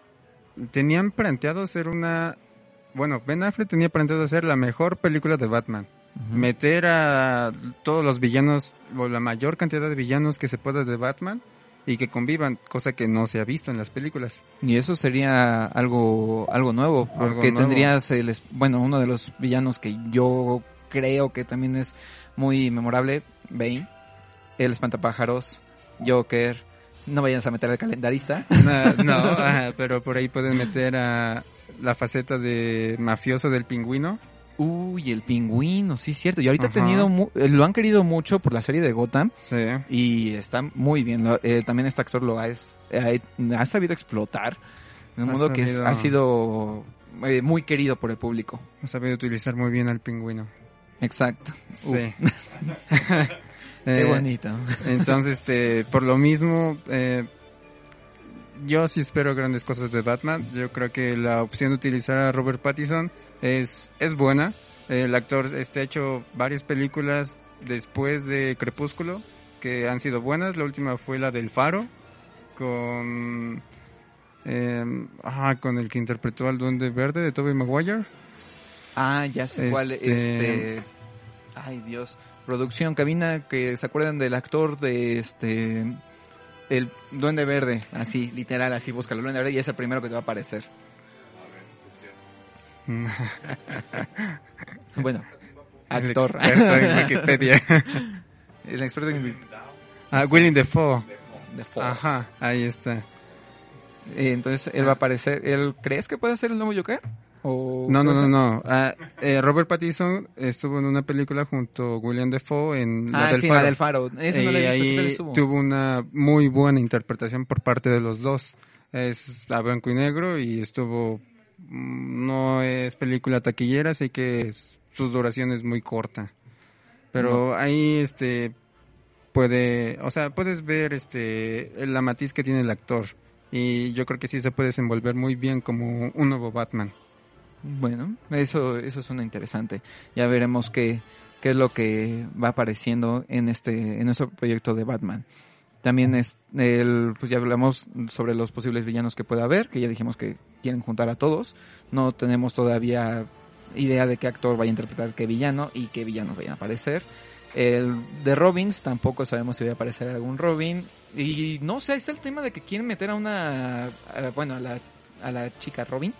tenían planteado hacer una... Bueno, Ben Affleck tenía planteado hacer la mejor película de Batman. Meter a todos los villanos, o la mayor cantidad de villanos que se pueda de Batman y que convivan, cosa que no se ha visto en las películas. Y eso sería algo, algo nuevo, Algo porque nuevo. tendrías el, bueno, uno de los villanos que yo creo que también es muy memorable, Bane, el espantapájaros, Joker, no vayas a meter al calendarista. (laughs) No, no, ajá, pero por ahí pueden meter a la faceta de mafioso del pingüino. Uy, el pingüino, sí, cierto. Y ahorita ha tenido, mu- eh, lo han querido mucho por la serie de Gotham Sí. y está muy bien. Lo- eh, también este actor lo ha, es- ha sabido explotar de un modo que es- ha sido eh, muy querido por el público. Ha sabido utilizar muy bien al pingüino. Exacto. Sí. (laughs) Qué Eh, bonito. Entonces, este, por lo mismo, eh, yo sí espero grandes cosas de Batman. Yo creo que la opción de utilizar a Robert Pattinson es, es buena. El actor este, ha hecho varias películas después de Crepúsculo que han sido buenas. La última fue la del Faro con, eh, ah, con el que interpretó al Duende Verde de Tobey Maguire. Ah, ya sé cuál. Este- Este. Ay, Dios. Producción, cabina, que se acuerdan del actor de este. El Duende Verde. Así, literal, así, búscalo. Duende Verde y es el primero que te va a aparecer. (laughs) Bueno, El actor. experto en Wikipedia. (laughs) el experto en. ah, William Defoe. de Ford. Ajá, ahí está. Eh, entonces, él va a aparecer. ¿Él crees que puede ser el nuevo Joker? ¿O No, no, no, no. Ah, eh, Robert Pattinson estuvo en una película junto a William Defoe en La Ah, del sí, Faro. la del Faro. No y visto. ¿qué tal ahí tuvo una muy buena interpretación por parte de los dos. Es a blanco y negro y estuvo... mm, No es película taquillera, así que su duración es muy corta. Pero ahí, este, puede... O sea, puedes ver, este, la matiz que tiene el actor. Y yo creo que sí se puede desenvolver muy bien como un nuevo Batman. Bueno, eso, eso suena interesante. Ya veremos qué, qué es lo que va apareciendo en este, en nuestro proyecto de Batman. También es el, pues ya hablamos sobre los posibles villanos que pueda haber, que ya dijimos que quieren juntar a todos. No tenemos todavía idea de qué actor vaya a interpretar qué villano y qué villanos vayan a aparecer. El de Robins, tampoco sabemos si va a aparecer algún Robin. Y no sé, es el tema de que quieren meter a una, a- bueno, a la, a la chica Robin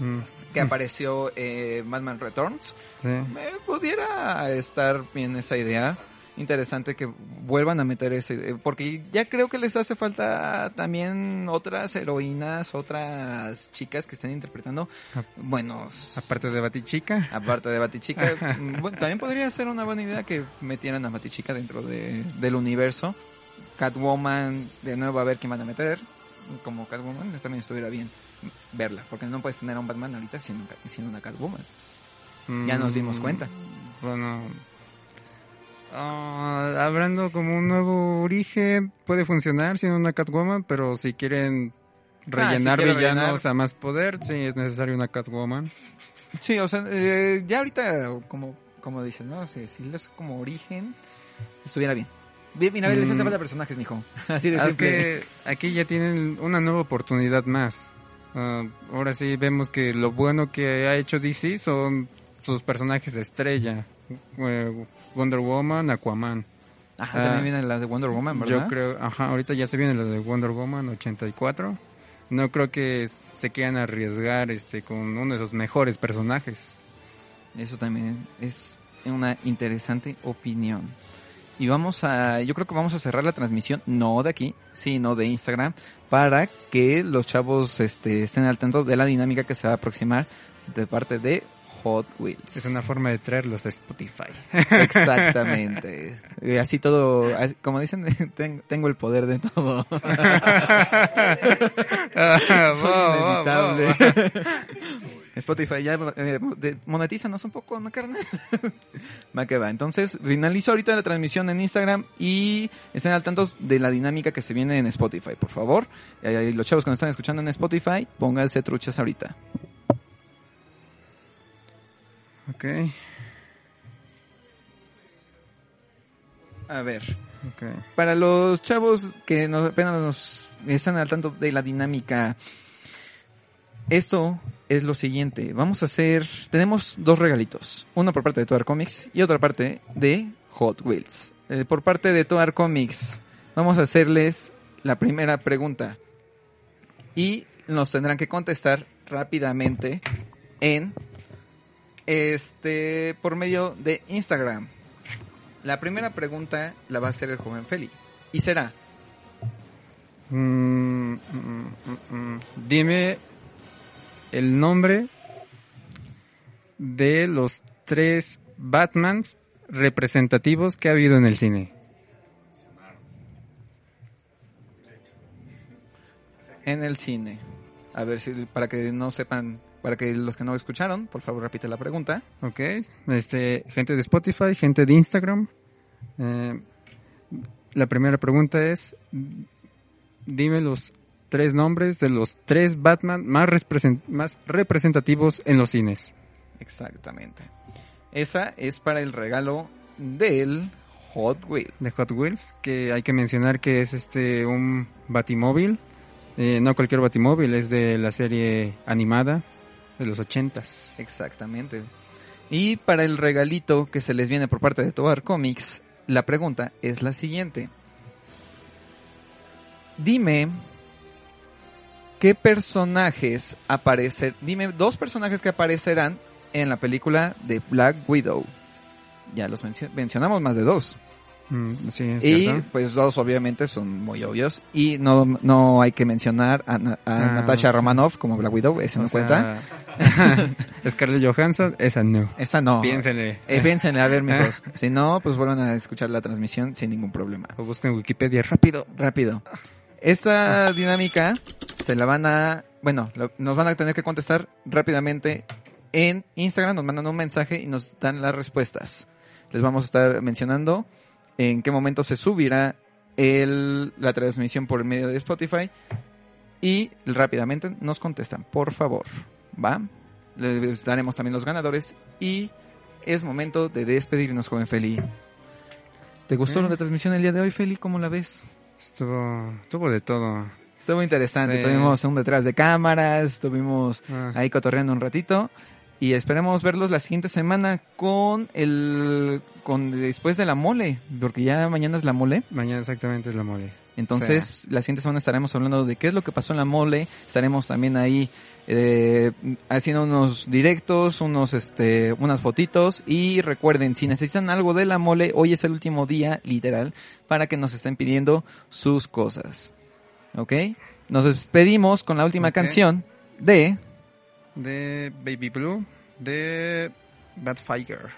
Mm, que apareció eh, Batman Returns. sí. Me pudiera estar bien esa idea. Interesante que vuelvan a meter ese, eh, porque ya creo que les hace falta también otras heroínas, otras chicas que estén interpretando buenos. Aparte de Batichica. Aparte de Batichica, (laughs) mm, bueno, también podría ser una buena idea que metieran a Batichica dentro de, del universo. Catwoman, de nuevo a ver quién van a meter. Como Catwoman, eso también estuviera bien verla, porque no puedes tener a un Batman ahorita siendo, siendo una Catwoman. Ya nos dimos Mm, cuenta. Bueno, ah, hablando como un nuevo origen, puede funcionar siendo una Catwoman, pero si quieren rellenar quieren villanos rellenar. a más poder, sí es necesario una Catwoman. Sí, o sea, eh, ya ahorita, como, como dicen, ¿no? Si, si es como origen, estuviera bien. Mira, a ver, les hace falta personajes, mijo. (laughs) Así de Es que aquí ya tienen una nueva oportunidad más. Ah, ahora sí vemos que lo bueno que ha hecho DC son sus personajes estrella. Eh, Wonder Woman, Aquaman. Ajá, ah, también viene la de Wonder Woman, ¿verdad? Yo creo, ajá, ahorita ya se viene la de Wonder Woman 84. No creo que se quieran arriesgar este con uno de sus mejores personajes. Eso también es una interesante opinión. Y vamos a, yo creo que vamos a cerrar la transmisión, no de aquí, sino de Instagram, para que los chavos este, estén al tanto de la dinámica que se va a aproximar de parte de Hot Wheels. Es una forma de traerlos a Spotify. Exactamente. (laughs) Y así todo, como dicen, (laughs) ten- tengo el poder de todo. (laughs) Soy inevitable. Spotify, ya eh, monetízanos un poco, ¿no, carnal? (laughs) va que va. Entonces, finalizo ahorita la transmisión en Instagram y estén al tanto de la dinámica que se viene en Spotify, por favor. Eh, los chavos que nos están escuchando en Spotify, pónganse truchas ahorita. Ok, A ver, ok. para los chavos que nos, apenas nos están al tanto de la dinámica, esto es lo siguiente. Vamos a hacer, tenemos dos regalitos. Uno por parte de Toar Comics y otra parte de Hot Wheels. Eh, por parte de Toar Comics, vamos a hacerles la primera pregunta. Y nos tendrán que contestar rápidamente en este por medio de Instagram. La primera pregunta la va a hacer el joven Feli. Y será, Mm, mm, mm. Dime el nombre de los tres Batmans representativos que ha habido en el cine. en el cine. A ver si para que no sepan, para que los que no escucharon, por favor repite la pregunta. Ok, este, gente de Spotify, gente de Instagram. Eh, la primera pregunta es, dime los tres nombres de los tres Batman más, represent- más representativos en los cines. Exactamente. Esa es para el regalo del Hot Wheel. de Hot Wheels, que hay que mencionar que es este un batimóvil, eh, no cualquier batimóvil, es de la serie animada de los ochentas. Exactamente. Y para el regalito que se les viene por parte de Tobar Comics, la pregunta es la siguiente. Dime qué personajes aparecer, dime dos personajes que aparecerán en la película de Black Widow. Ya los mencio- mencionamos más de dos. Mm, sí, es Y cierto. pues dos obviamente son muy obvios. Y no, no hay que mencionar a, Na- a Ah, Natasha. Romanoff como Black Widow, ese no sea, cuenta. (laughs) Scarlett Johansson, esa no. Esa no. Piénsenle. Eh, piénsenle, a ver, mijos. (laughs) Si no, pues vuelvan a escuchar la transmisión sin ningún problema. O busquen Wikipedia rápido. Rápido. Esta dinámica se la van a, bueno, lo- nos van a tener que contestar rápidamente en Instagram, nos mandan un mensaje y nos dan las respuestas. Les vamos a estar mencionando en qué momento se subirá el, la transmisión por medio de Spotify y rápidamente nos contestan, por favor. ¿Va? Les daremos también los ganadores y es momento de despedirnos, joven Feli. ¿Te gustó la transmisión el día de hoy, Feli? ¿Cómo la ves? Estuvo, estuvo de todo. Estuvo interesante. Sí. Tuvimos un detrás de cámaras, estuvimos Ah, ahí cotorreando un ratito. Y esperemos verlos la siguiente semana con el. con después de la mole. Porque ya mañana es la mole. Mañana exactamente es la mole. Entonces, la siguiente semana estaremos hablando de qué es lo que pasó en la mole. Estaremos también ahí eh, haciendo unos directos, unos este, unas fotitos. Y recuerden, si necesitan algo de la mole, hoy es el último día, literal, para que nos estén pidiendo sus cosas. ¿Ok? Nos despedimos con la última canción de... De Baby Blue, de Batfire.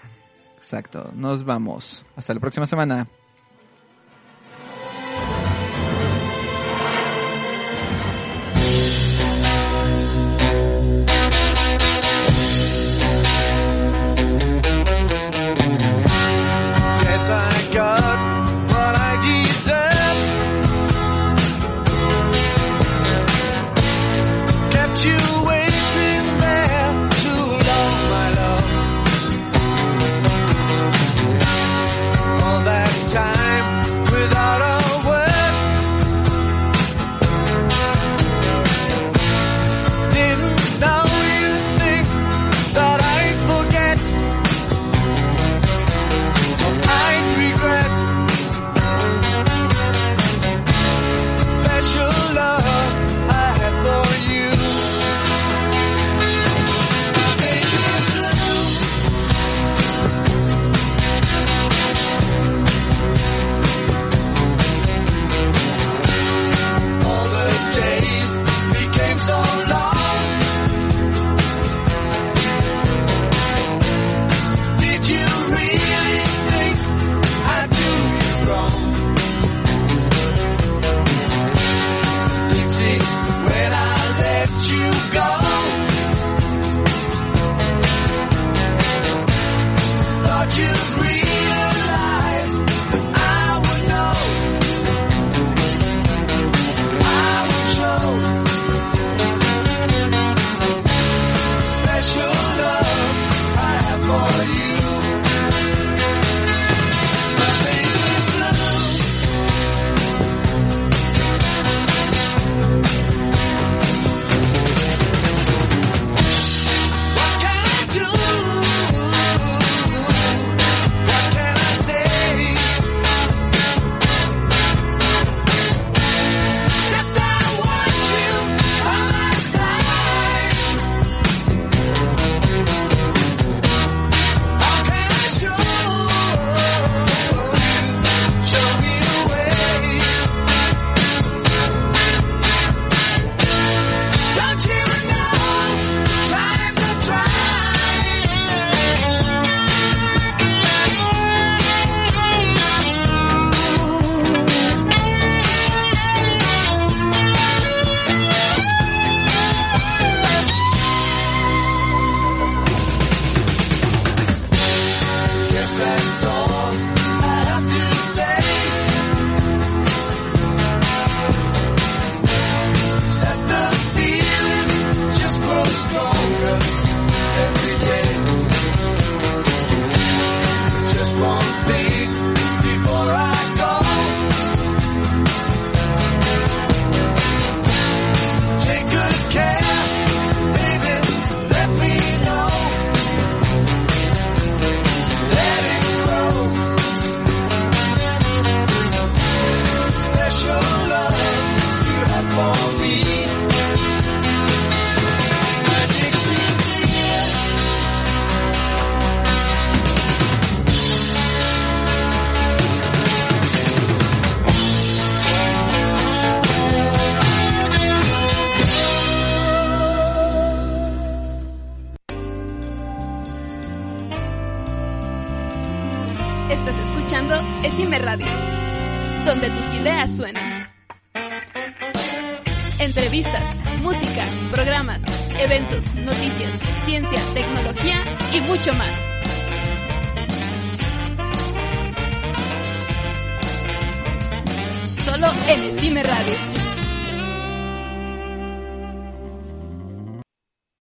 Exacto, nos vamos. Hasta la próxima semana. shut